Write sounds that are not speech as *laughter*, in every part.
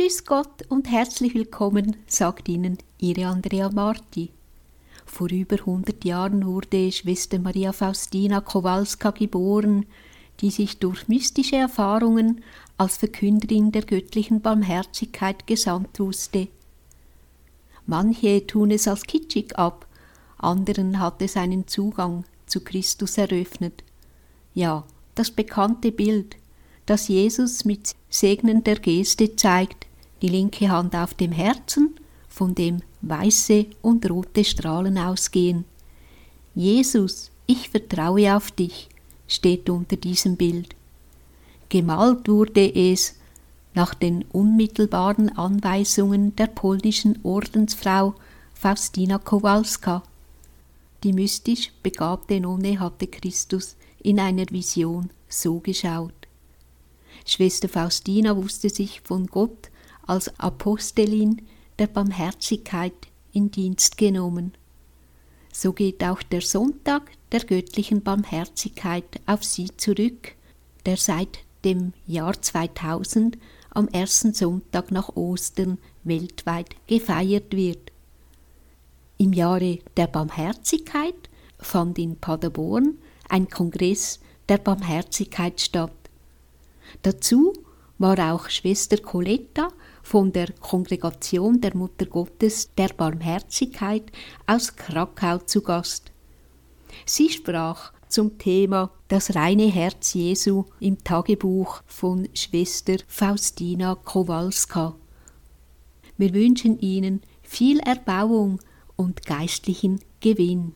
Grüß Gott und herzlich willkommen, sagt Ihnen Ihre Andrea Marti. Vor über 100 Jahren wurde Schwester Maria Faustina Kowalska geboren, die sich durch mystische Erfahrungen als Verkünderin der göttlichen Barmherzigkeit gesandt wusste. Manche tun es als kitschig ab, anderen hat es einen Zugang zu Christus eröffnet. Ja, das bekannte Bild, das Jesus mit segnender Geste zeigt, die linke Hand auf dem Herzen, von dem weiße und rote Strahlen ausgehen. Jesus, ich vertraue auf dich, steht unter diesem Bild. Gemalt wurde es nach den unmittelbaren Anweisungen der polnischen Ordensfrau Faustina Kowalska. Die mystisch begabte Nonne hatte Christus in einer Vision so geschaut. Schwester Faustina wusste sich von Gott als Apostelin der Barmherzigkeit in Dienst genommen. So geht auch der Sonntag der göttlichen Barmherzigkeit auf sie zurück, der seit dem Jahr 2000 am ersten Sonntag nach Ostern weltweit gefeiert wird. Im Jahre der Barmherzigkeit fand in Paderborn ein Kongress der Barmherzigkeit statt. Dazu war auch Schwester Coletta von der Kongregation der Mutter Gottes der Barmherzigkeit aus Krakau zu Gast. Sie sprach zum Thema Das reine Herz Jesu im Tagebuch von Schwester Faustina Kowalska. Wir wünschen Ihnen viel Erbauung und geistlichen Gewinn.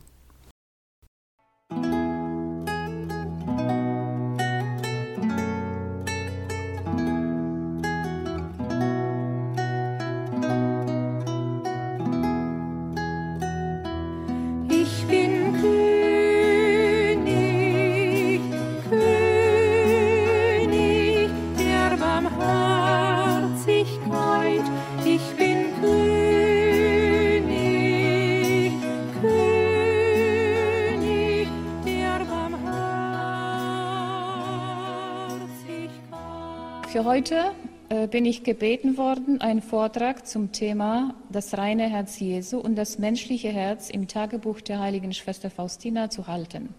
Für heute äh, bin ich gebeten worden, einen Vortrag zum Thema das reine Herz Jesu und das menschliche Herz im Tagebuch der heiligen Schwester Faustina zu halten.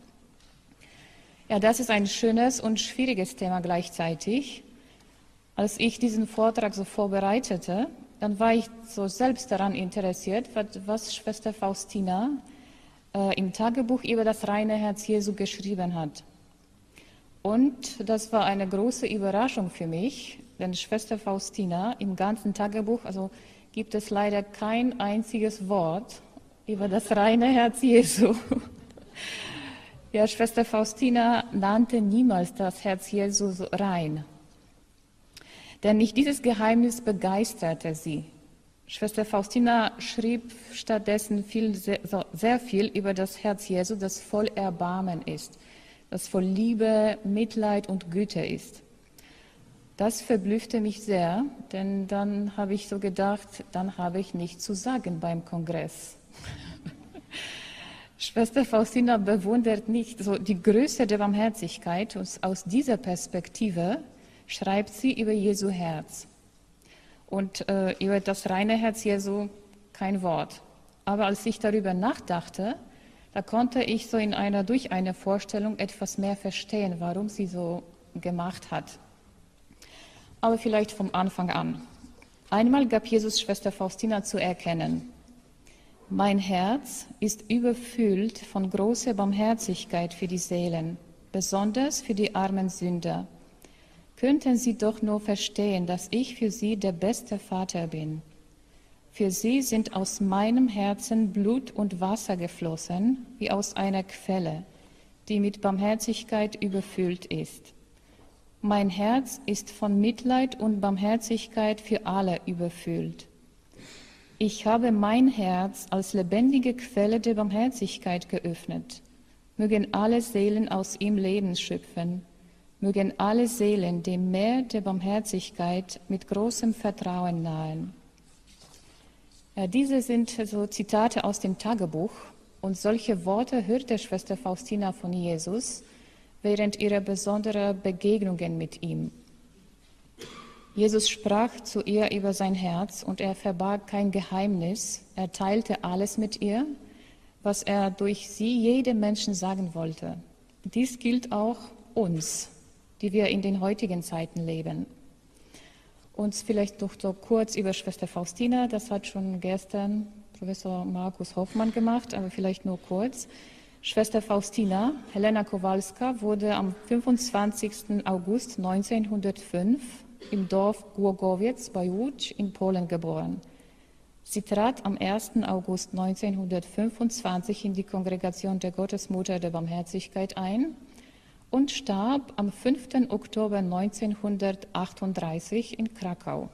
Ja, das ist ein schönes und schwieriges Thema gleichzeitig. Als ich diesen Vortrag so vorbereitete, dann war ich so selbst daran interessiert, was, Schwester Faustina äh, im Tagebuch über das reine Herz Jesu geschrieben hat. Und das war eine große Überraschung für mich, denn Schwester Faustina im ganzen Tagebuch, also gibt es leider kein einziges Wort über das reine Herz Jesu. *laughs* Ja, Schwester Faustina nannte niemals das Herz Jesu rein. Denn nicht dieses Geheimnis begeisterte sie. Schwester Faustina schrieb stattdessen viel, sehr, sehr viel über das Herz Jesu, das voll Erbarmen ist das voll Liebe, Mitleid und Güte ist. Das verblüffte mich sehr, denn dann habe ich so gedacht, dann habe ich nichts zu sagen beim Kongress. *laughs* Schwester Faustina bewundert nicht so die Größe der Barmherzigkeit und aus dieser Perspektive schreibt sie über Jesu Herz. Und äh, über das reine Herz Jesu kein Wort. Aber als ich darüber nachdachte, da konnte ich so in einer, durch eine Vorstellung etwas mehr verstehen, warum sie so gemacht hat. Aber vielleicht vom Anfang an. Einmal gab Jesus Schwester Faustina zu erkennen, mein Herz ist überfüllt von großer Barmherzigkeit für die Seelen, besonders für die armen Sünder. Könnten Sie doch nur verstehen, dass ich für Sie der beste Vater bin. Für sie sind aus meinem Herzen Blut und Wasser geflossen, wie aus einer Quelle, die mit Barmherzigkeit überfüllt ist. Mein Herz ist von Mitleid und Barmherzigkeit für alle überfüllt. Ich habe mein Herz als lebendige Quelle der Barmherzigkeit geöffnet. Mögen alle Seelen aus ihm Leben schöpfen. Mögen alle Seelen dem Meer der Barmherzigkeit mit großem Vertrauen nahen. Ja, diese sind so Zitate aus dem Tagebuch und solche Worte hörte Schwester Faustina von Jesus während ihrer besonderen Begegnungen mit ihm. Jesus sprach zu ihr über sein Herz und er verbarg kein Geheimnis. Er teilte alles mit ihr, was er durch sie jedem Menschen sagen wollte. Dies gilt auch uns, die wir in den heutigen Zeiten leben. Uns vielleicht noch so kurz über Schwester Faustina, das hat schon gestern Professor Markus Hoffmann gemacht, aber vielleicht nur kurz. Schwester Faustina, Helena Kowalska, wurde am 25. August 1905 im Dorf Głogowiec bei Łódź in Polen geboren. Sie trat am 1. August 1925 in die Kongregation der Gottesmutter der Barmherzigkeit ein und starb am 5. Oktober 1938 in Krakau.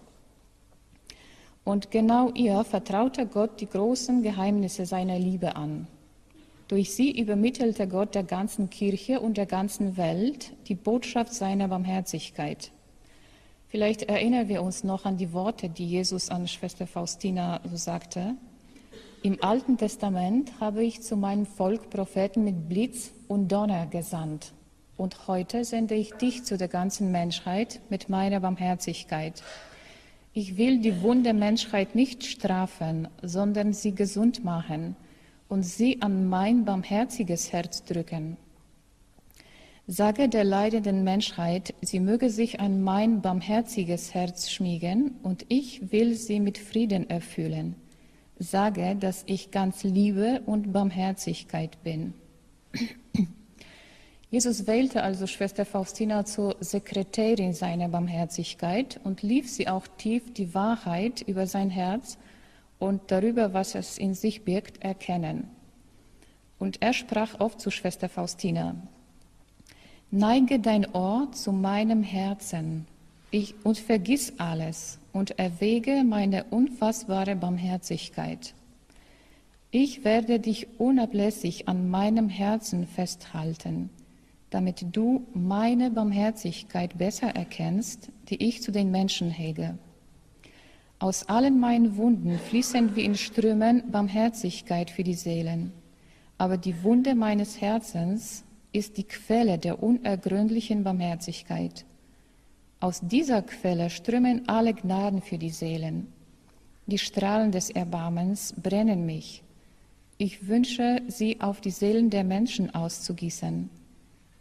Und genau ihr vertraute Gott die großen Geheimnisse seiner Liebe an. Durch sie übermittelte Gott der ganzen Kirche und der ganzen Welt die Botschaft seiner Barmherzigkeit. Vielleicht erinnern wir uns noch an die Worte, die Jesus an Schwester Faustina so sagte. Im Alten Testament habe ich zu meinem Volk Propheten mit Blitz und Donner gesandt. Und heute sende ich dich zu der ganzen Menschheit mit meiner Barmherzigkeit. Ich will die wunde Menschheit nicht strafen, sondern sie gesund machen und sie an mein barmherziges Herz drücken. Sage der leidenden Menschheit, sie möge sich an mein barmherziges Herz schmiegen, und ich will sie mit Frieden erfüllen. Sage, dass ich ganz Liebe und Barmherzigkeit bin. Jesus wählte also Schwester Faustina zur Sekretärin seiner Barmherzigkeit und lief sie auch tief die Wahrheit über sein Herz und darüber, was es in sich birgt, erkennen. Und er sprach oft zu Schwester Faustina, Neige dein Ohr zu meinem Herzen ich, und vergiss alles und erwäge meine unfassbare Barmherzigkeit. Ich werde dich unablässig an meinem Herzen festhalten, damit du meine Barmherzigkeit besser erkennst, die ich zu den Menschen hege. Aus allen meinen Wunden fließen wie in Strömen Barmherzigkeit für die Seelen. Aber die Wunde meines Herzens ist die Quelle der unergründlichen Barmherzigkeit. Aus dieser Quelle strömen alle Gnaden für die Seelen. Die Strahlen des Erbarmens brennen mich. Ich wünsche, sie auf die Seelen der Menschen auszugießen.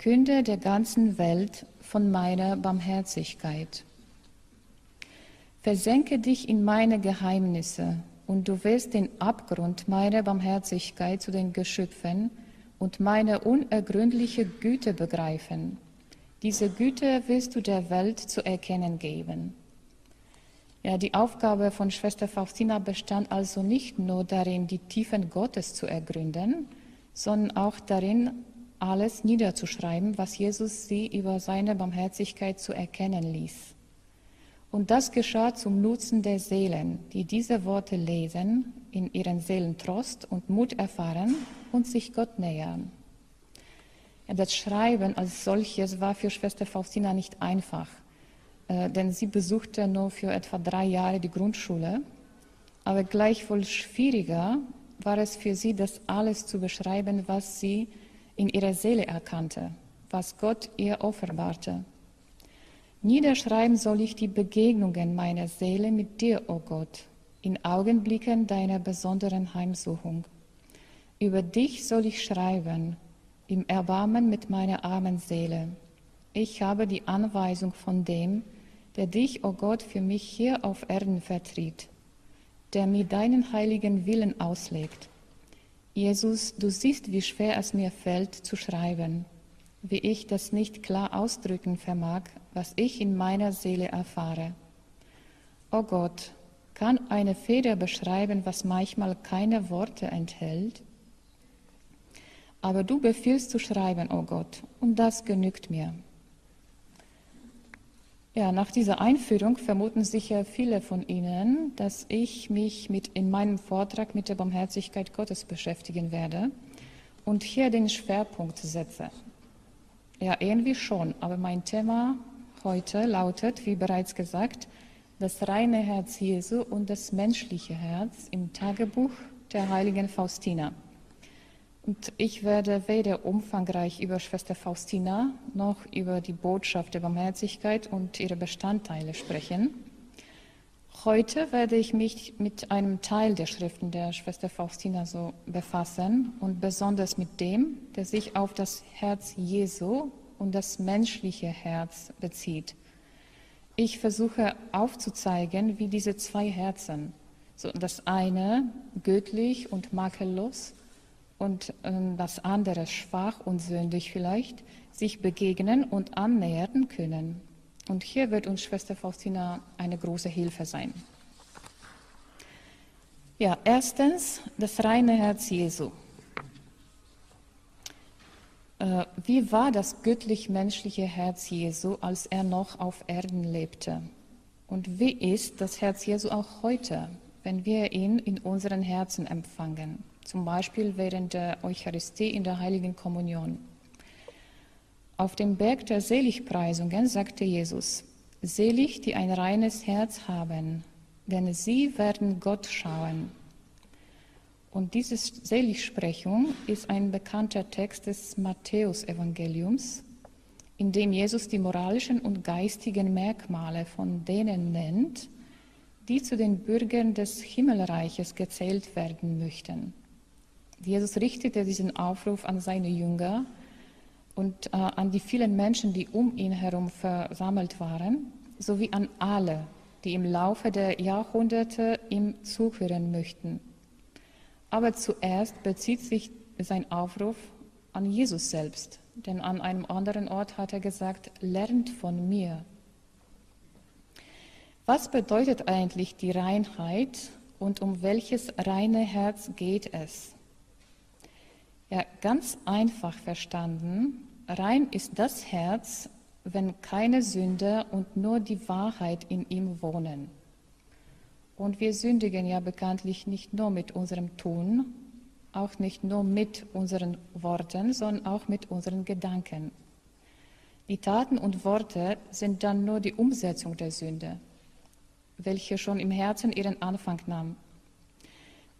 Künde der ganzen Welt von meiner Barmherzigkeit. Versenke dich in meine Geheimnisse, und du wirst den Abgrund meiner Barmherzigkeit zu den Geschöpfen und meine unergründliche Güte begreifen. Diese Güte willst du der Welt zu erkennen geben. Ja, die Aufgabe von Schwester Faustina bestand also nicht nur darin, die Tiefen Gottes zu ergründen, sondern auch darin, alles niederzuschreiben, was Jesus sie über seine Barmherzigkeit zu erkennen ließ. Und das geschah zum Nutzen der Seelen, die diese Worte lesen, in ihren Seelen Trost und Mut erfahren und sich Gott nähern. Das Schreiben als solches war für Schwester Faustina nicht einfach, äh, denn sie besuchte nur für etwa drei Jahre die Grundschule. Aber gleichwohl schwieriger war es für sie, das alles zu beschreiben, was sie in ihrer Seele erkannte, was Gott ihr offenbarte. Niederschreiben soll ich die Begegnungen meiner Seele mit dir, o oh Gott, in Augenblicken deiner besonderen Heimsuchung. Über dich soll ich schreiben, im Erbarmen mit meiner armen Seele. Ich habe die Anweisung von dem, der dich, o oh Gott, für mich hier auf Erden vertritt, der mir deinen heiligen Willen auslegt. Jesus, du siehst, wie schwer es mir fällt zu schreiben, wie ich das nicht klar ausdrücken vermag, was ich in meiner Seele erfahre. O oh Gott, kann eine Feder beschreiben, was manchmal keine Worte enthält? Aber du befiehlst zu schreiben, o oh Gott, und das genügt mir. Ja, nach dieser Einführung vermuten sicher viele von Ihnen, dass ich mich mit in meinem Vortrag mit der Barmherzigkeit Gottes beschäftigen werde und hier den Schwerpunkt setze. Ja, irgendwie schon, aber mein Thema heute lautet, wie bereits gesagt, das reine Herz Jesu und das menschliche Herz im Tagebuch der heiligen Faustina. Und ich werde weder umfangreich über Schwester Faustina noch über die Botschaft der Barmherzigkeit und ihre Bestandteile sprechen. Heute werde ich mich mit einem Teil der Schriften der Schwester Faustina so befassen und besonders mit dem, der sich auf das Herz Jesu und das menschliche Herz bezieht. Ich versuche aufzuzeigen, wie diese zwei Herzen, so das eine göttlich und makellos und ähm, das andere schwach und sündig vielleicht, sich begegnen und annähern können. Und hier wird uns Schwester Faustina eine große Hilfe sein. Ja, erstens das reine Herz Jesu. Äh, wie war das göttlich-menschliche Herz Jesu, als er noch auf Erden lebte? Und wie ist das Herz Jesu auch heute, wenn wir ihn in unseren Herzen empfangen? Zum Beispiel während der Eucharistie in der heiligen Kommunion. Auf dem Berg der Seligpreisungen sagte Jesus, Selig, die ein reines Herz haben, denn sie werden Gott schauen. Und diese Seligsprechung ist ein bekannter Text des Matthäusevangeliums, in dem Jesus die moralischen und geistigen Merkmale von denen nennt, die zu den Bürgern des Himmelreiches gezählt werden möchten. Jesus richtete diesen Aufruf an seine Jünger und äh, an die vielen Menschen, die um ihn herum versammelt waren, sowie an alle, die im Laufe der Jahrhunderte ihm zuhören möchten. Aber zuerst bezieht sich sein Aufruf an Jesus selbst, denn an einem anderen Ort hat er gesagt, lernt von mir. Was bedeutet eigentlich die Reinheit und um welches reine Herz geht es? Ja, ganz einfach verstanden, rein ist das Herz, wenn keine Sünde und nur die Wahrheit in ihm wohnen. Und wir sündigen ja bekanntlich nicht nur mit unserem Tun, auch nicht nur mit unseren Worten, sondern auch mit unseren Gedanken. Die Taten und Worte sind dann nur die Umsetzung der Sünde, welche schon im Herzen ihren Anfang nahm.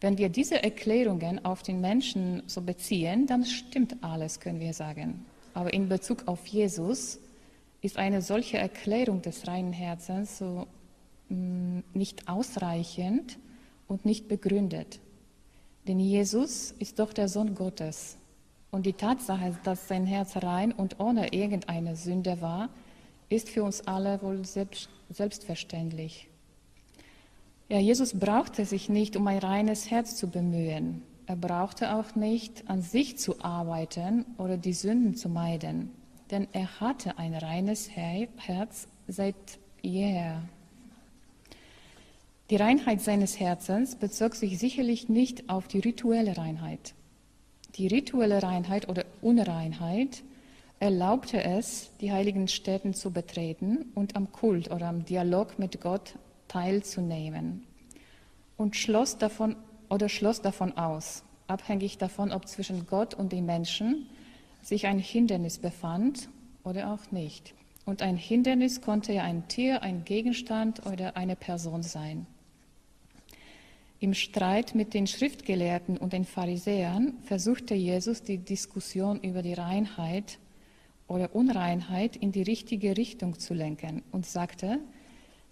Wenn wir diese Erklärungen auf den Menschen so beziehen, dann stimmt alles, können wir sagen. Aber in Bezug auf Jesus ist eine solche Erklärung des reinen Herzens so mh, mm, nicht ausreichend und nicht begründet. Denn Jesus ist doch der Sohn Gottes. Und die Tatsache, dass sein Herz rein und ohne irgendeine Sünde war, ist für uns alle wohl selbst, selbstverständlich. Ja, Jesus brauchte sich nicht um ein reines Herz zu bemühen. Er brauchte auch nicht an sich zu arbeiten oder die Sünden zu meiden, denn er hatte ein reines Herz seit jeher. Die Reinheit seines Herzens bezog sich sicherlich nicht auf die rituelle Reinheit. Die rituelle Reinheit oder Unreinheit erlaubte es, die heiligen Städten zu betreten und am Kult oder am Dialog mit Gott teilzunehmen und schloss davon oder schloss davon aus, abhängig davon, ob zwischen Gott und den Menschen sich ein Hindernis befand oder auch nicht. Und ein Hindernis konnte ja ein Tier, ein Gegenstand oder eine Person sein. Im Streit mit den Schriftgelehrten und den Pharisäern versuchte Jesus die Diskussion über die Reinheit oder Unreinheit in die richtige Richtung zu lenken und sagte,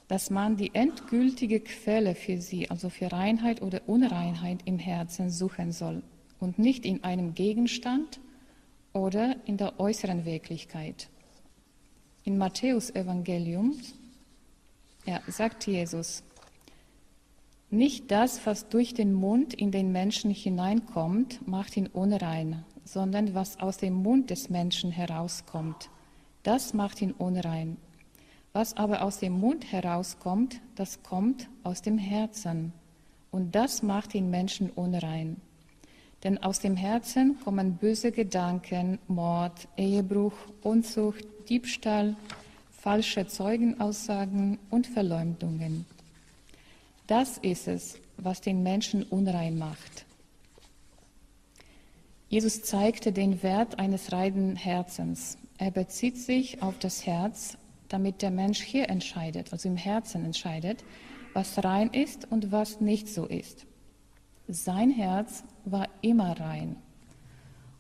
dass man die endgültige Quelle für sie, also für Reinheit oder Unreinheit im Herzen suchen soll und nicht in einem Gegenstand oder in der äußeren Wirklichkeit. In Matthäus Evangelium ja, sagt Jesus, nicht das, was durch den Mund in den Menschen hineinkommt, macht ihn unrein, sondern was aus dem Mund des Menschen herauskommt, das macht ihn unrein. Was aber aus dem Mund herauskommt, das kommt aus dem Herzen. Und das macht den Menschen unrein. Denn aus dem Herzen kommen böse Gedanken, Mord, Ehebruch, Unzucht, Diebstahl, falsche Zeugenaussagen und Verleumdungen. Das ist es, was den Menschen unrein macht. Jesus zeigte den Wert eines reinen Herzens. Er bezieht sich auf das Herz damit der Mensch hier entscheidet, also im Herzen entscheidet, was rein ist und was nicht so ist. Sein Herz war immer rein.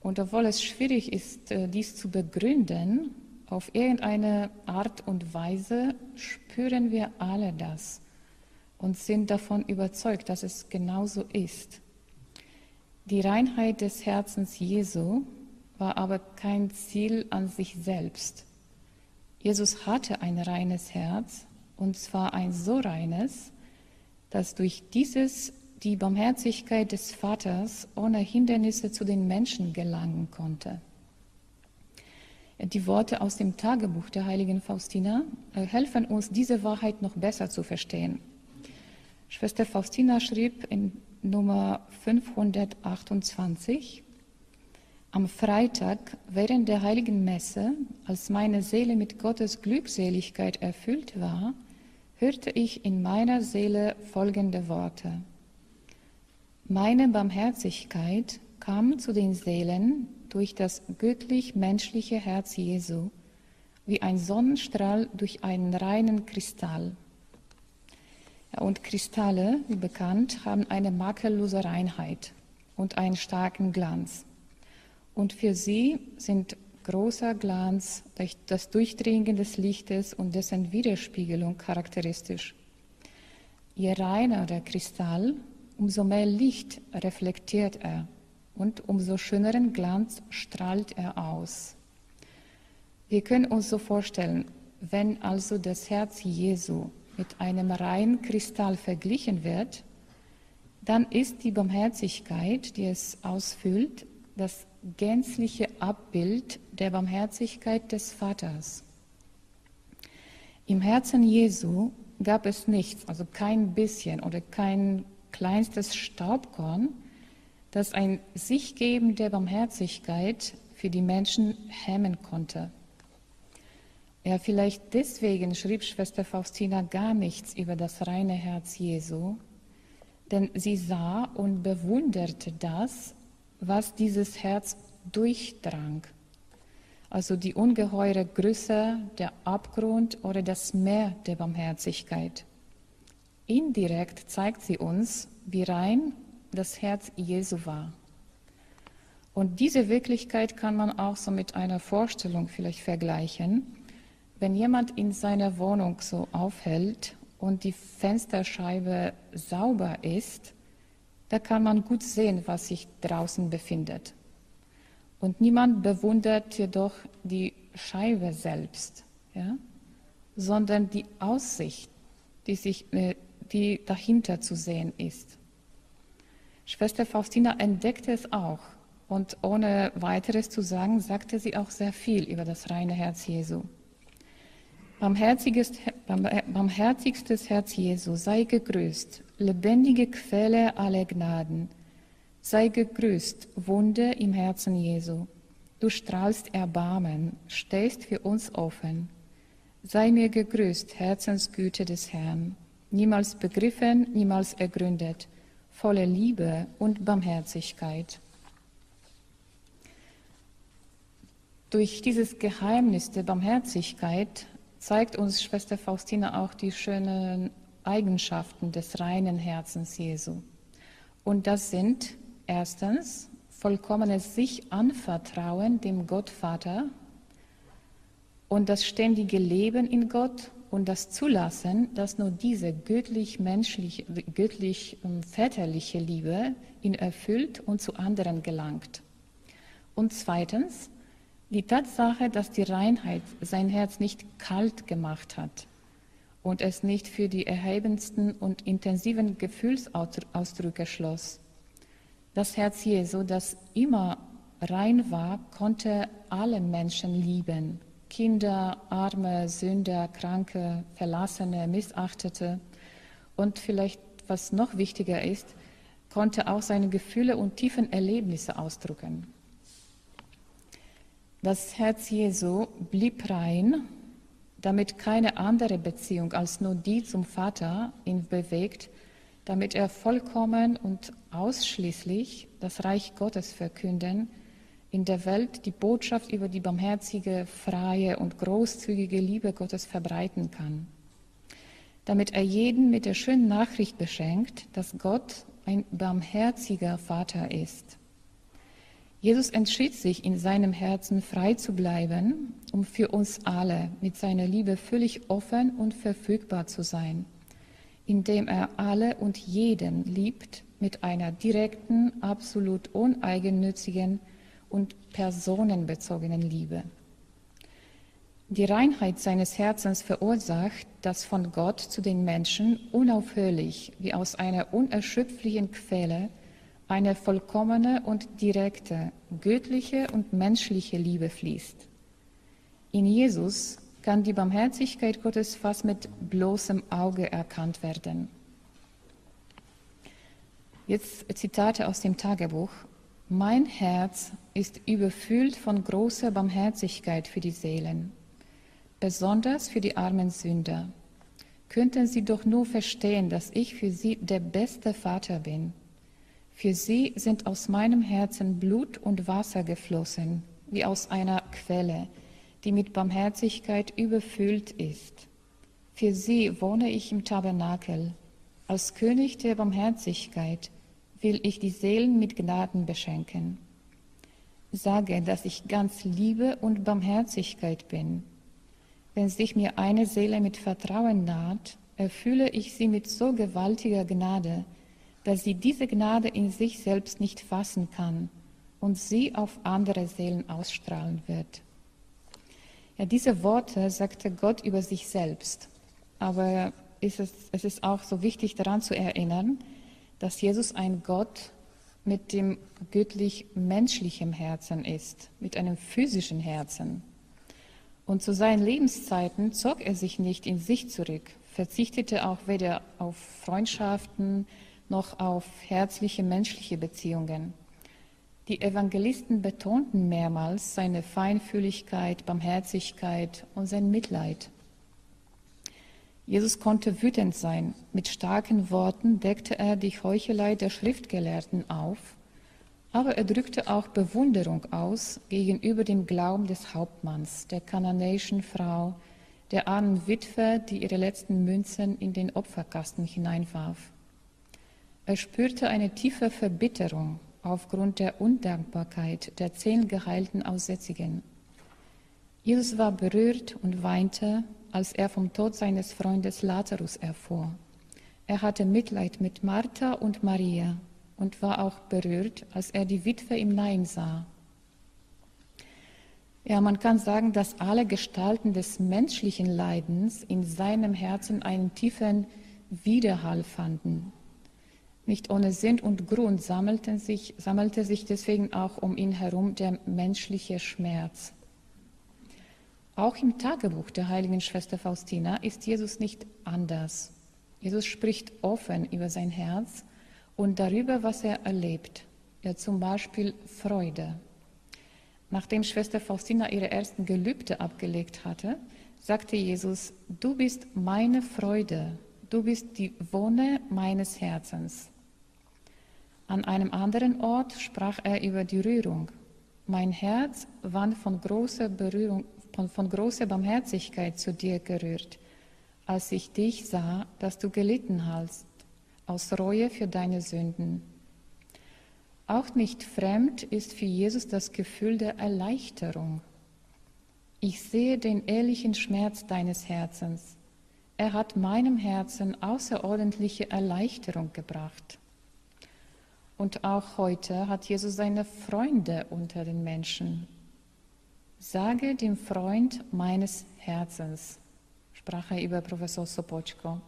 Und obwohl es schwierig ist, äh, dies zu begründen, auf irgendeine Art und Weise spüren wir alle das und sind davon überzeugt, dass es genauso ist. Die Reinheit des Herzens Jesu war aber kein Ziel an sich selbst. Jesus hatte ein reines Herz, und zwar ein so reines, dass durch dieses die Barmherzigkeit des Vaters ohne Hindernisse zu den Menschen gelangen konnte. Die Worte aus dem Tagebuch der heiligen Faustina äh, helfen uns, diese Wahrheit noch besser zu verstehen. Schwester Faustina schrieb in Nummer 528, am Freitag während der heiligen Messe, als meine Seele mit Gottes Glückseligkeit erfüllt war, hörte ich in meiner Seele folgende Worte. Meine Barmherzigkeit kam zu den Seelen durch das göttlich-menschliche Herz Jesu, wie ein Sonnenstrahl durch einen reinen Kristall. Und Kristalle, wie bekannt, haben eine makellose Reinheit und einen starken Glanz. Und für sie sind großer Glanz, das Durchdringen des Lichtes und dessen Widerspiegelung charakteristisch. Je reiner der Kristall, umso mehr Licht reflektiert er und umso schöneren Glanz strahlt er aus. Wir können uns so vorstellen, wenn also das Herz Jesu mit einem reinen Kristall verglichen wird, dann ist die Barmherzigkeit, die es ausfüllt, das gänzliche Abbild der Barmherzigkeit des Vaters. Im Herzen Jesu gab es nichts, also kein bisschen oder kein kleinstes Staubkorn, das ein Sichgeben der Barmherzigkeit für die Menschen hemmen konnte. Ja, vielleicht deswegen schrieb Schwester Faustina gar nichts über das reine Herz Jesu, denn sie sah und bewunderte das, was dieses Herz durchdrang. Also die ungeheure Größe, der Abgrund oder das Meer der Barmherzigkeit. Indirekt zeigt sie uns, wie rein das Herz Jesu war. Und diese Wirklichkeit kann man auch so mit einer Vorstellung vielleicht vergleichen. Wenn jemand in seiner Wohnung so aufhält und die Fensterscheibe sauber ist, da kann man gut sehen, was sich draußen befindet. Und niemand bewundert jedoch die Scheibe selbst, ja? sondern die Aussicht, die, sich, äh, die dahinter zu sehen ist. Schwester Faustina entdeckte es auch und ohne weiteres zu sagen, sagte sie auch sehr viel über das reine Herz Jesu. Barmherzigstes Herz Jesu, sei gegrüßt, lebendige Quelle aller Gnaden. Sei gegrüßt, Wunde im Herzen Jesu. Du strahlst Erbarmen, stehst für uns offen. Sei mir gegrüßt, Herzensgüte des Herrn, niemals begriffen, niemals ergründet, voller Liebe und Barmherzigkeit. Durch dieses Geheimnis der Barmherzigkeit zeigt uns Schwester Faustina auch die schönen Eigenschaften des reinen Herzens Jesu. Und das sind erstens vollkommenes sich anvertrauen dem Gottvater und das ständige Leben in Gott und das Zulassen, dass nur diese göttlich-menschliche, göttlich-väterliche ähm, Liebe ihn erfüllt und zu anderen gelangt. Und zweitens die Tatsache, dass die Reinheit sein Herz nicht kalt gemacht hat und es nicht für die erhebendsten und intensiven Gefühlsausdrücke schloss. Das Herz Jesu, das immer rein war, konnte alle Menschen lieben. Kinder, Arme, Sünder, Kranke, Verlassene, Missachtete. Und vielleicht, was noch wichtiger ist, konnte auch seine Gefühle und tiefen Erlebnisse ausdrücken. Das Herz Jesu blieb rein, damit keine andere Beziehung als nur die zum Vater ihn bewegt, damit er vollkommen und ausschließlich das Reich Gottes verkünden, in der Welt die Botschaft über die barmherzige, freie und großzügige Liebe Gottes verbreiten kann. Damit er jeden mit der schönen Nachricht beschenkt, dass Gott ein barmherziger Vater ist Jesus entschied sich, in seinem Herzen frei zu bleiben, um für uns alle mit seiner Liebe völlig offen und verfügbar zu sein, indem er alle und jeden liebt mit einer direkten, absolut uneigennützigen und personenbezogenen Liebe. Die Reinheit seines Herzens verursacht, dass von Gott zu den Menschen unaufhörlich wie aus einer unerschöpflichen Quelle eine vollkommene und direkte, göttliche und menschliche Liebe fließt. In Jesus kann die Barmherzigkeit Gottes fast mit bloßem Auge erkannt werden. Jetzt Zitate aus dem Tagebuch. Mein Herz ist überfüllt von großer Barmherzigkeit für die Seelen, besonders für die armen Sünder. Könnten sie doch nur verstehen, dass ich für sie der beste Vater bin für sie sind aus meinem Herzen Blut und Wasser geflossen, wie aus einer Quelle, die mit Barmherzigkeit überfüllt ist. Für sie wohne ich im Tabernakel. Als König der Barmherzigkeit will ich die Seelen mit Gnaden beschenken. Sage, dass ich ganz Liebe und Barmherzigkeit bin. Wenn sich mir eine Seele mit Vertrauen naht, erfülle ich sie mit so gewaltiger Gnade, dass sie diese Gnade in sich selbst nicht fassen kann und sie auf andere Seelen ausstrahlen wird. Ja, diese Worte sagte Gott über sich selbst. Aber ist es, es ist auch so wichtig daran zu erinnern, dass Jesus ein Gott mit dem göttlich-menschlichen Herzen ist, mit einem physischen Herzen. Und zu seinen Lebenszeiten zog er sich nicht in sich zurück, verzichtete auch weder auf Freundschaften, noch auf herzliche menschliche Beziehungen. Die Evangelisten betonten mehrmals seine Feinfühligkeit, Barmherzigkeit und sein Mitleid. Jesus konnte wütend sein. Mit starken Worten deckte er die Heuchelei der Schriftgelehrten auf, aber er drückte auch Bewunderung aus gegenüber dem Glauben des Hauptmanns, der kananäischen Frau, der armen Witwe, die ihre letzten Münzen in den Opferkasten hineinwarf. Er spürte eine tiefe Verbitterung aufgrund der Undankbarkeit der zehn geheilten Aussätzigen. Jesus war berührt und weinte, als er vom Tod seines Freundes Lazarus erfuhr. Er hatte Mitleid mit Martha und Maria und war auch berührt, als er die Witwe im Nein sah. Ja, man kann sagen, dass alle Gestalten des menschlichen Leidens in seinem Herzen einen tiefen Widerhall fanden. Nicht ohne Sinn und Grund sammelte sich, sammelte sich deswegen auch um ihn herum der menschliche Schmerz. Auch im Tagebuch der heiligen Schwester Faustina ist Jesus nicht anders. Jesus spricht offen über sein Herz und darüber, was er erlebt. Ja, zum Beispiel Freude. Nachdem Schwester Faustina ihre ersten Gelübde abgelegt hatte, sagte Jesus, du bist meine Freude, du bist die Wohne meines Herzens. An einem anderen Ort sprach er über die Rührung. Mein Herz war von großer Berührung, von, von großer Barmherzigkeit zu dir gerührt, als ich dich sah, dass du gelitten hast, aus Reue für deine Sünden. Auch nicht fremd ist für Jesus das Gefühl der Erleichterung. Ich sehe den ehrlichen Schmerz deines Herzens. Er hat meinem Herzen außerordentliche Erleichterung gebracht. Und auch heute hat Jesus seine Freunde unter den Menschen. Sage dem Freund meines Herzens, sprach er über Professor Sopochko.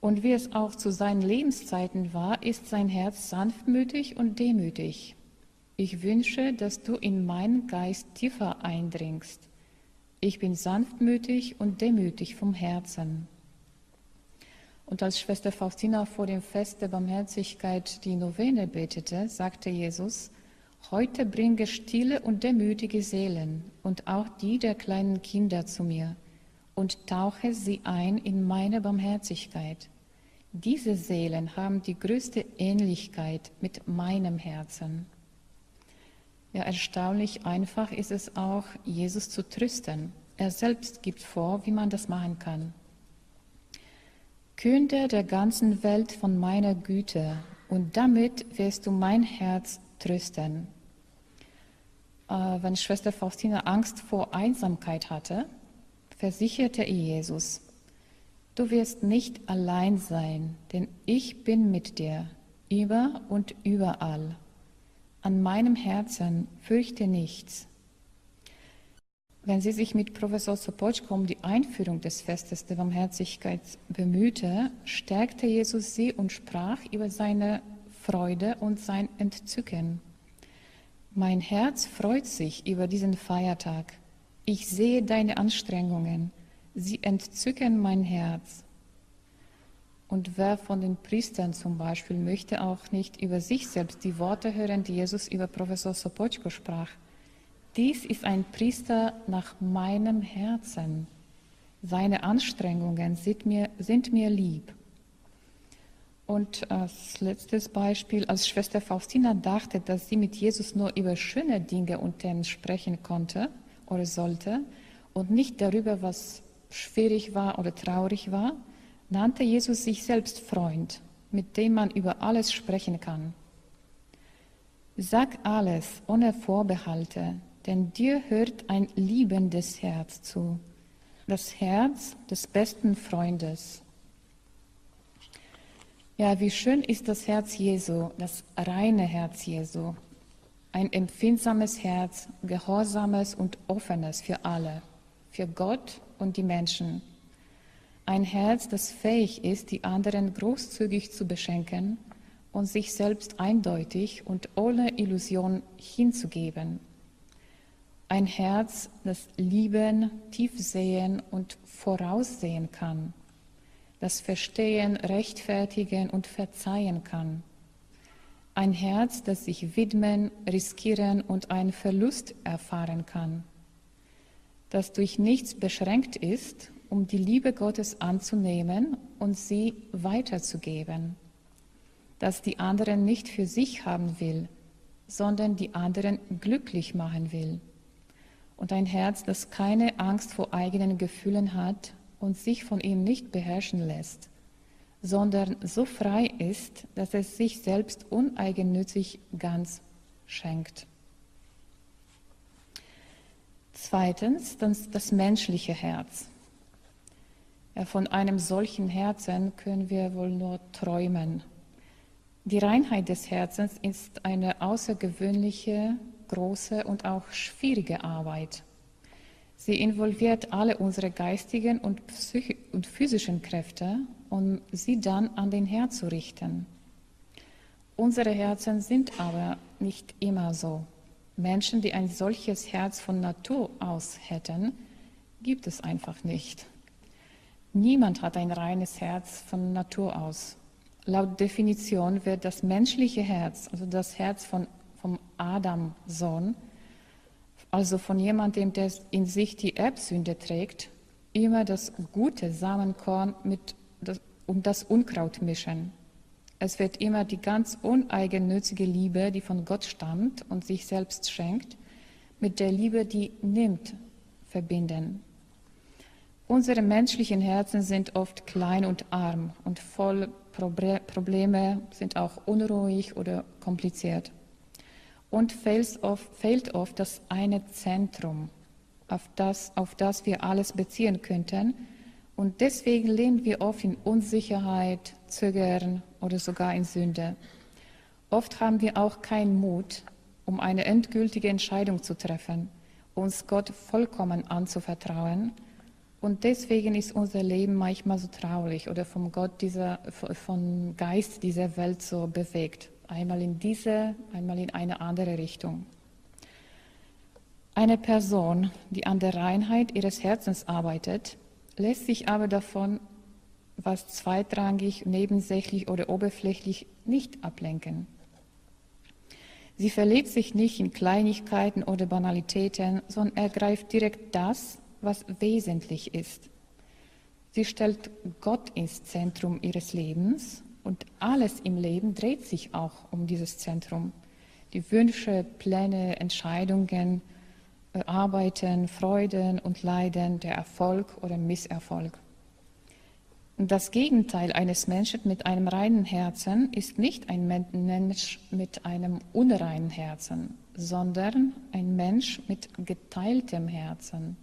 Und wie es auch zu seinen Lebenszeiten war, ist sein Herz sanftmütig und demütig. Ich wünsche, dass du in meinen Geist tiefer eindringst. Ich bin sanftmütig und demütig vom Herzen. Und als Schwester Faustina vor dem Fest der Barmherzigkeit die Novene betete, sagte Jesus, Heute bringe stille und demütige Seelen und auch die der kleinen Kinder zu mir und tauche sie ein in meine Barmherzigkeit. Diese Seelen haben die größte Ähnlichkeit mit meinem Herzen. Ja, erstaunlich einfach ist es auch, Jesus zu trösten. Er selbst gibt vor, wie man das machen kann. Künde der ganzen Welt von meiner Güte, und damit wirst du mein Herz trösten. Äh, wenn Schwester Faustina Angst vor Einsamkeit hatte, versicherte ihr Jesus, du wirst nicht allein sein, denn ich bin mit dir, über und überall. An meinem Herzen fürchte nichts. Wenn sie sich mit Professor Sopotschko um die Einführung des Festes der Barmherzigkeit bemühte, stärkte Jesus sie und sprach über seine Freude und sein Entzücken. Mein Herz freut sich über diesen Feiertag. Ich sehe deine Anstrengungen. Sie entzücken mein Herz. Und wer von den Priestern zum Beispiel möchte auch nicht über sich selbst die Worte hören, die Jesus über Professor Sopotschko sprach. Dies ist ein Priester nach meinem Herzen. Seine Anstrengungen sind mir, sind mir lieb. Und als letztes Beispiel, als Schwester Faustina dachte, dass sie mit Jesus nur über schöne Dinge und Themen sprechen konnte oder sollte und nicht darüber, was schwierig war oder traurig war, nannte Jesus sich selbst Freund, mit dem man über alles sprechen kann. Sag alles ohne Vorbehalte, denn dir hört ein liebendes Herz zu, das Herz des besten Freundes. Ja, wie schön ist das Herz Jesu, das reine Herz Jesu. Ein empfindsames Herz, gehorsames und offenes für alle, für Gott und die Menschen. Ein Herz, das fähig ist, die anderen großzügig zu beschenken und sich selbst eindeutig und ohne Illusion hinzugeben. Ein Herz, das lieben, tief sehen und voraussehen kann das Verstehen, Rechtfertigen und Verzeihen kann. Ein Herz, das sich widmen, riskieren und einen Verlust erfahren kann. Das durch nichts beschränkt ist, um die Liebe Gottes anzunehmen und sie weiterzugeben. Das die anderen nicht für sich haben will, sondern die anderen glücklich machen will. Und ein Herz, das keine Angst vor eigenen Gefühlen hat und sich von ihm nicht beherrschen lässt, sondern so frei ist, dass es sich selbst uneigennützig ganz schenkt. Zweitens, das, das menschliche Herz. Ja, von einem solchen Herzen können wir wohl nur träumen. Die Reinheit des Herzens ist eine außergewöhnliche, große und auch schwierige Arbeit. Sie involviert alle unsere geistigen und, und physischen Kräfte, um sie dann an den Herr zu richten. Unsere Herzen sind aber nicht immer so. Menschen, die ein solches Herz von Natur aus hätten, gibt es einfach nicht. Niemand hat ein reines Herz von Natur aus. Laut Definition wird das menschliche Herz, also das Herz von, vom Adam-Sohn, also von jemandem, der in sich die Erbsünde trägt, immer das gute Samenkorn mit das, und das Unkraut mischen. Es wird immer die ganz uneigennützige Liebe, die von Gott stammt und sich selbst schenkt, mit der Liebe, die nimmt, verbinden. Unsere menschlichen Herzen sind oft klein und arm und voll Probleme, sind auch unruhig oder kompliziert und fehlt oft, fehlt oft das eine Zentrum, auf das, auf das wir alles beziehen könnten. Und deswegen lehnen wir oft in Unsicherheit, Zögern oder sogar in Sünde. Oft haben wir auch keinen Mut, um eine endgültige Entscheidung zu treffen, uns Gott vollkommen anzuvertrauen. Und deswegen ist unser Leben manchmal so traurig oder vom Gott dieser, vom Geist dieser Welt so bewegt einmal in diese, einmal in eine andere Richtung. Eine Person, die an der Reinheit ihres Herzens arbeitet, lässt sich aber davon, was zweitrangig, nebensächlich oder oberflächlich nicht ablenken. Sie verliert sich nicht in Kleinigkeiten oder Banalitäten, sondern ergreift direkt das, was wesentlich ist. Sie stellt Gott ins Zentrum ihres Lebens und alles im Leben dreht sich auch um dieses Zentrum. Die Wünsche, Pläne, Entscheidungen, äh, Arbeiten, Freuden und Leiden, der Erfolg oder Misserfolg. Das Gegenteil eines Menschen mit einem reinen Herzen ist nicht ein Mensch mit einem unreinen Herzen, sondern ein Mensch mit geteiltem Herzen.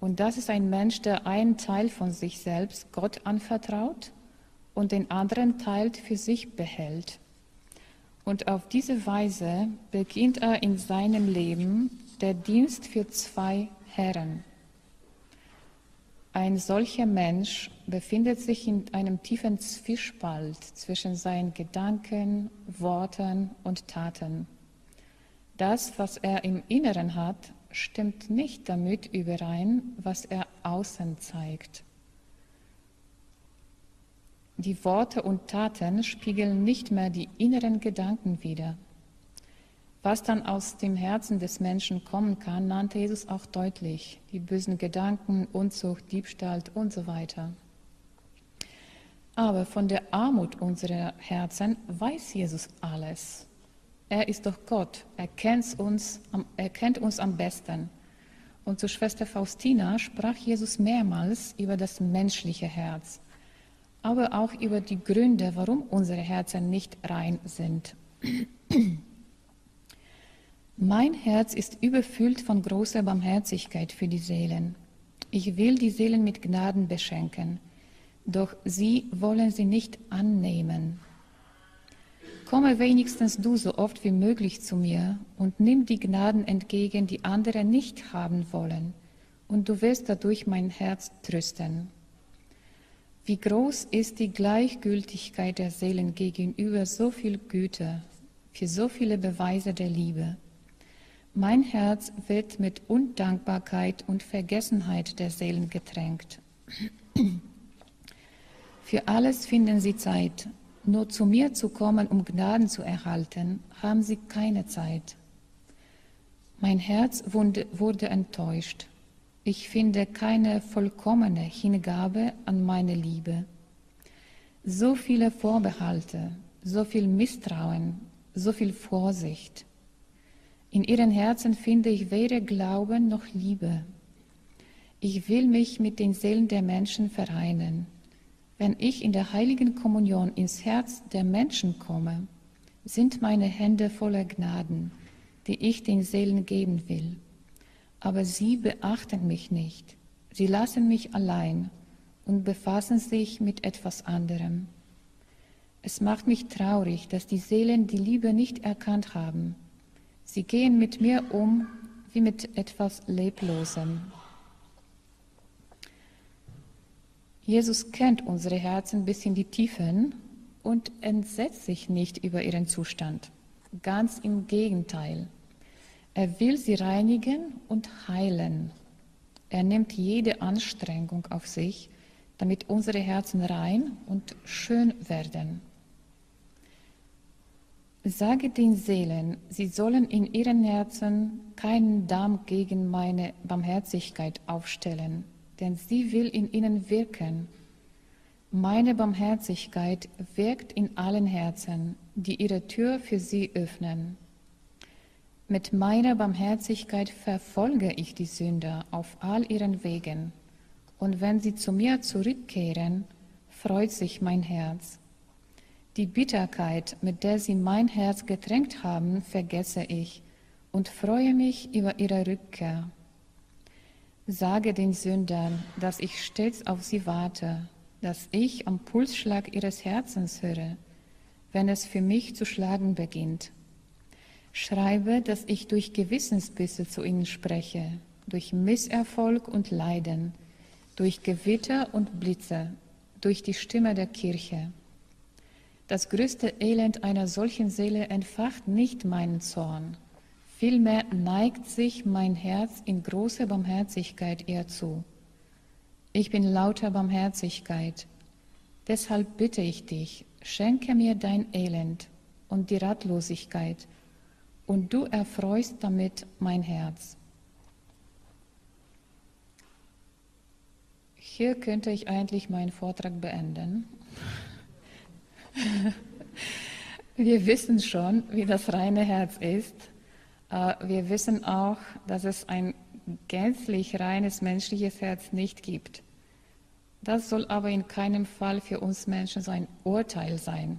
Und das ist ein Mensch, der einen Teil von sich selbst Gott anvertraut und den anderen Teil für sich behält. Und auf diese Weise beginnt er in seinem Leben der Dienst für zwei Herren. Ein solcher Mensch befindet sich in einem tiefen Zwiespalt zwischen seinen Gedanken, Worten und Taten. Das, was er im Inneren hat, stimmt nicht damit überein, was er außen zeigt. Die Worte und Taten spiegeln nicht mehr die inneren Gedanken wider. Was dann aus dem Herzen des Menschen kommen kann, nannte Jesus auch deutlich. Die bösen Gedanken, Unzucht, Diebstahl und so weiter. Aber von der Armut unserer Herzen weiß Jesus alles. Er ist doch Gott. Er kennt uns, er kennt uns am besten. Und zu Schwester Faustina sprach Jesus mehrmals über das menschliche Herz, aber auch über die Gründe, warum unsere Herzen nicht rein sind. *clears throat* Mein Herz ist überfüllt von großer Barmherzigkeit für die Seelen. Ich will die Seelen mit Gnaden beschenken, doch sie wollen sie nicht annehmen. Komme wenigstens du so oft wie möglich zu mir und nimm die Gnaden entgegen, die andere nicht haben wollen, und du wirst dadurch mein Herz trösten. Wie groß ist die Gleichgültigkeit der Seelen gegenüber so viel Güte, für so viele Beweise der Liebe. Mein Herz wird mit Undankbarkeit und Vergessenheit der Seelen getränkt. Für alles finden sie Zeit. Nur zu mir zu kommen, um Gnaden zu erhalten, haben sie keine Zeit. Mein Herz wurde enttäuscht. Ich finde keine vollkommene Hingabe an meine Liebe. So viele Vorbehalte, so viel Misstrauen, so viel Vorsicht. In ihren Herzen finde ich weder Glauben noch Liebe. Ich will mich mit den Seelen der Menschen vereinen. Wenn ich in der heiligen Kommunion ins Herz der Menschen komme, sind meine Hände voller Gnaden, die ich den Seelen geben will. Aber sie beachten mich nicht. Sie lassen mich allein und befassen sich mit etwas anderem. Es macht mich traurig, dass die Seelen die Liebe nicht erkannt haben Sie gehen mit mir um wie mit etwas Leblosem. Jesus kennt unsere Herzen bis in die Tiefen und entsetzt sich nicht über ihren Zustand. Ganz im Gegenteil. Er will sie reinigen und heilen. Er nimmt jede Anstrengung auf sich, damit unsere Herzen rein und schön werden. Sage den Seelen, sie sollen in ihren Herzen keinen Damm gegen meine Barmherzigkeit aufstellen, denn sie will in ihnen wirken. Meine Barmherzigkeit wirkt in allen Herzen, die ihre Tür für sie öffnen. Mit meiner Barmherzigkeit verfolge ich die Sünder auf all ihren Wegen, und wenn sie zu mir zurückkehren, freut sich mein Herz. Die Bitterkeit, mit der sie mein Herz getränkt haben, vergesse ich und freue mich über ihre Rückkehr. Sage den Sündern, dass ich stets auf sie warte, dass ich am Pulsschlag ihres Herzens höre, wenn es für mich zu schlagen beginnt. Schreibe, dass ich durch Gewissensbisse zu ihnen spreche, durch Misserfolg und Leiden, durch Gewitter und Blitze, durch die Stimme der Kirche. Das größte Elend einer solchen Seele entfacht nicht meinen Zorn. Vielmehr neigt sich mein Herz in großer Barmherzigkeit ihr zu. Ich bin lauter Barmherzigkeit. Deshalb bitte ich dich, schenke mir dein Elend und die Ratlosigkeit, und du erfreust damit mein Herz. Hier könnte ich eigentlich meinen Vortrag beenden. *laughs* Wir wissen schon, wie das reine Herz ist. Äh, wir wissen auch, dass es ein gänzlich reines menschliches Herz nicht gibt. Das soll aber in keinem Fall für uns Menschen so ein Urteil sein.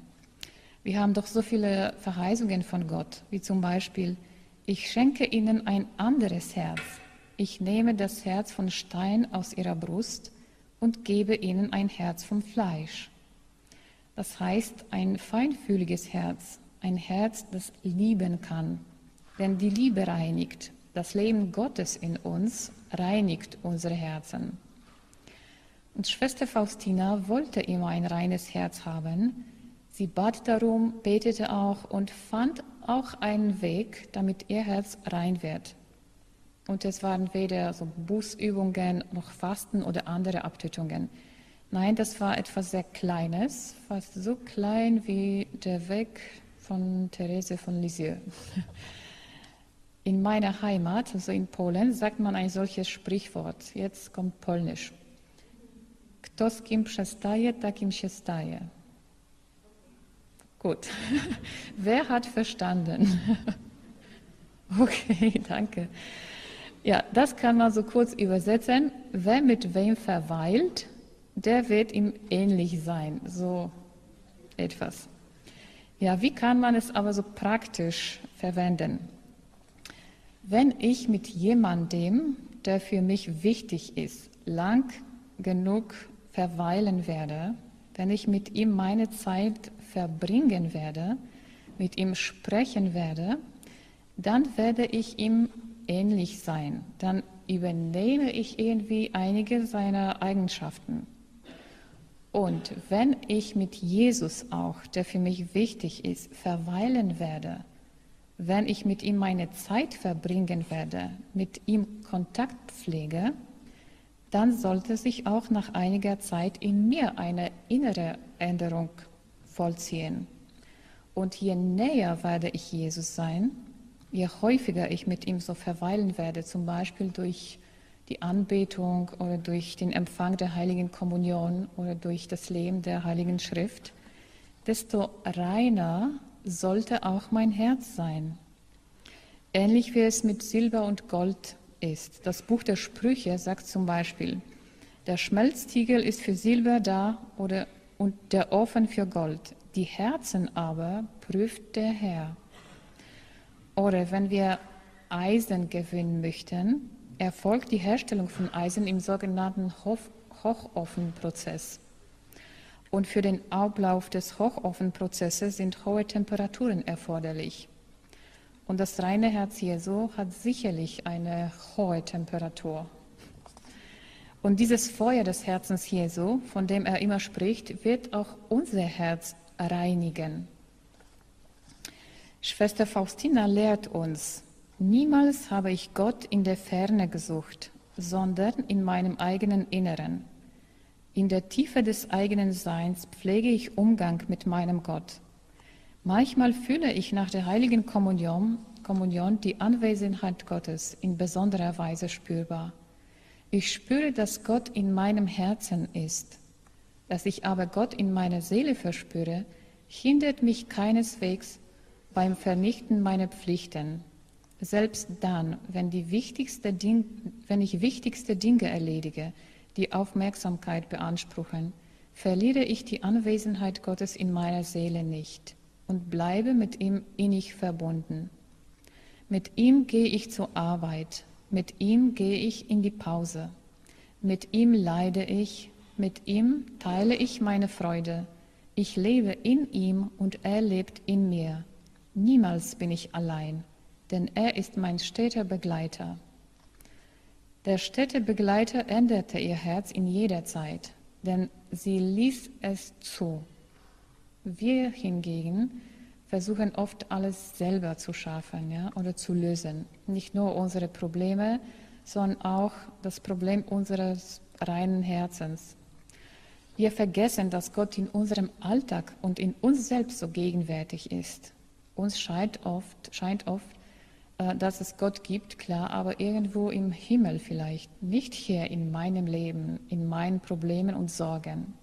Wir haben doch so viele Verheißungen von Gott, wie zum Beispiel, ich schenke ihnen ein anderes Herz. Ich nehme das Herz von Stein aus ihrer Brust und gebe ihnen ein Herz vom Fleisch. Das heißt ein feinfühliges Herz, ein Herz, das lieben kann. Denn die Liebe reinigt. Das Leben Gottes in uns reinigt unsere Herzen. Und Schwester Faustina wollte immer ein reines Herz haben. Sie bat darum, betete auch und fand auch einen Weg, damit ihr Herz rein wird. Und es waren weder so Bußübungen noch Fasten oder andere Abtötungen. Nein, das war etwas sehr Kleines, fast so klein wie der Weg von Therese von Lisieux. *laughs* In meiner Heimat, also in Polen, sagt man ein solches Sprichwort. Jetzt kommt Polnisch. Kto z kim przestaje, takim się staje. Gut. *laughs* Wer hat verstanden? *laughs* okay, danke. Ja, das kann man so kurz übersetzen. Wer mit wem verweilt, der wird ihm ähnlich sein. So etwas. Ja, wie kann man es aber so praktisch verwenden? Wenn ich mit jemandem, der für mich wichtig ist, lang genug verweilen werde, wenn ich mit ihm meine Zeit verbringen werde, mit ihm sprechen werde, dann werde ich ihm ähnlich sein. Dann übernehme ich irgendwie einige seiner Eigenschaften. Und wenn ich mit Jesus auch, der für mich wichtig ist, verweilen werde, wenn ich mit ihm meine Zeit verbringen werde, mit ihm Kontakt pflege, dann sollte sich auch nach einiger Zeit in mir eine innere Änderung vollziehen. Und je näher werde ich Jesus sein, je häufiger ich mit ihm so verweilen werde, zum Beispiel durch die Anbetung oder durch den Empfang der heiligen Kommunion oder durch das Leben der heiligen Schrift, desto reiner sollte auch mein Herz sein. Ähnlich wie es mit Silber und Gold ist. Das Buch der Sprüche sagt zum Beispiel, der Schmelztiegel ist für Silber da oder, und der Ofen für Gold. Die Herzen aber prüft der Herr. Oder wenn wir Eisen gewinnen möchten, erfolgt die Herstellung von Eisen im sogenannten Hochofenprozess. Und für den Ablauf des Hochofenprozesses sind hohe Temperaturen erforderlich. Und das reine Herz Jesu hat sicherlich eine hohe Temperatur. Und dieses Feuer des Herzens Jesu, von dem er immer spricht, wird auch unser Herz reinigen. Schwester Faustina lehrt uns, niemals habe ich Gott in der Ferne gesucht, sondern in meinem eigenen Inneren. In der Tiefe des eigenen Seins pflege ich Umgang mit meinem Gott. Manchmal fühle ich nach der heiligen Kommunion, Kommunion die Anwesenheit Gottes in besonderer Weise spürbar. Ich spüre, dass Gott in meinem Herzen ist. Dass ich aber Gott in meiner Seele verspüre, hindert mich keineswegs beim Vernichten meiner Pflichten. Selbst dann, wenn, Ding, wenn ich wichtigste Dinge erledige, die Aufmerksamkeit beanspruchen, verliere ich die Anwesenheit Gottes in meiner Seele nicht und bleibe mit ihm innig verbunden. Mit ihm gehe ich zur Arbeit, mit ihm gehe ich in die Pause, mit ihm leide ich, mit ihm teile ich meine Freude. Ich lebe in ihm und er lebt in mir. Niemals bin ich allein, denn er ist mein steter Begleiter. Der stete Begleiter änderte ihr Herz in jeder Zeit, denn sie ließ es zu. Wir hingegen versuchen oft alles selber zu schaffen ja, oder zu lösen. Nicht nur unsere Probleme, sondern auch das Problem unseres reinen Herzens. Wir vergessen, dass Gott in unserem Alltag und in uns selbst so gegenwärtig ist. Uns scheint oft, scheint oft, äh, dass es Gott gibt, klar, aber irgendwo im Himmel vielleicht, nicht hier in meinem Leben, in meinen Problemen und Sorgen.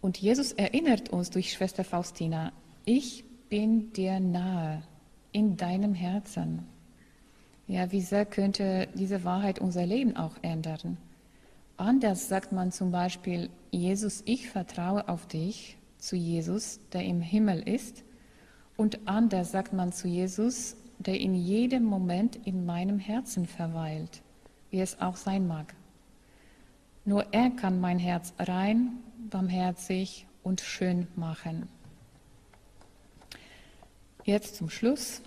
Und Jesus erinnert uns durch Schwester Faustina, ich bin dir nahe in deinem Herzen. Ja, wie sehr könnte diese Wahrheit unser Leben auch ändern? Anders sagt man zum Beispiel, Jesus, ich vertraue auf dich, zu Jesus, der im Himmel ist. Und anders sagt man zu Jesus, der in jedem Moment in meinem Herzen verweilt, wie es auch sein mag. Nur er kann mein Herz rein, barmherzig und schön machen. Jetzt zum Schluss.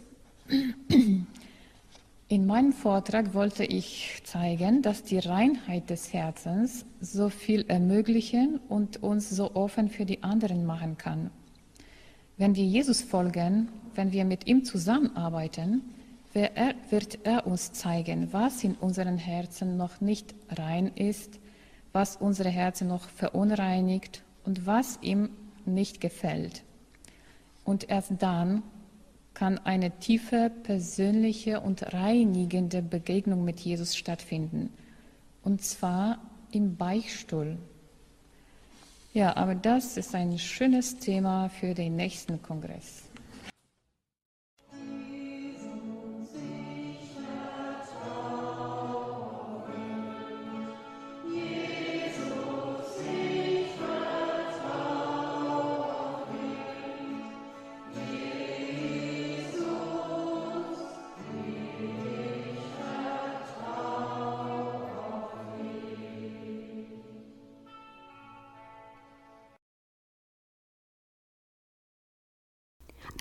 In meinem Vortrag wollte ich zeigen, dass die Reinheit des Herzens so viel ermöglichen und uns so offen für die anderen machen kann. Wenn wir Jesus folgen, wenn wir mit ihm zusammenarbeiten, wird er uns zeigen, was in unseren Herzen noch nicht rein ist, was unsere Herzen noch verunreinigt und was ihm nicht gefällt. Und erst dann kann eine tiefe, persönliche und reinigende Begegnung mit Jesus stattfinden. Und zwar im Beichtstuhl. Ja, aber das ist ein schönes Thema für den nächsten Kongress.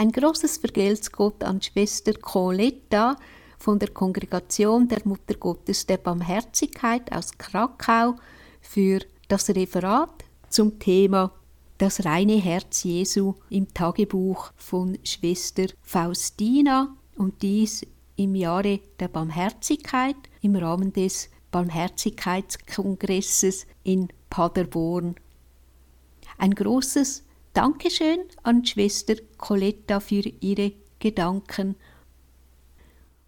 Ein großes Vergelt's Gott an Schwester Coletta von der Kongregation der Mutter Gottes der Barmherzigkeit aus Krakau für das Referat zum Thema Das reine Herz Jesu im Tagebuch von Schwester Faustina und dies im Jahre der Barmherzigkeit im Rahmen des Barmherzigkeitskongresses in Paderborn. Ein großes Dankeschön an Schwester Coletta für ihre Gedanken.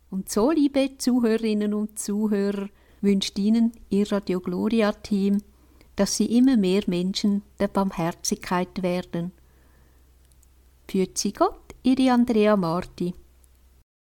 Und so, liebe Zuhörerinnen und Zuhörer, wünscht Ihnen Ihr Radio Gloria Team, dass Sie immer mehr Menschen der Barmherzigkeit werden. Führt Sie Gott, Ihre Andrea Marti.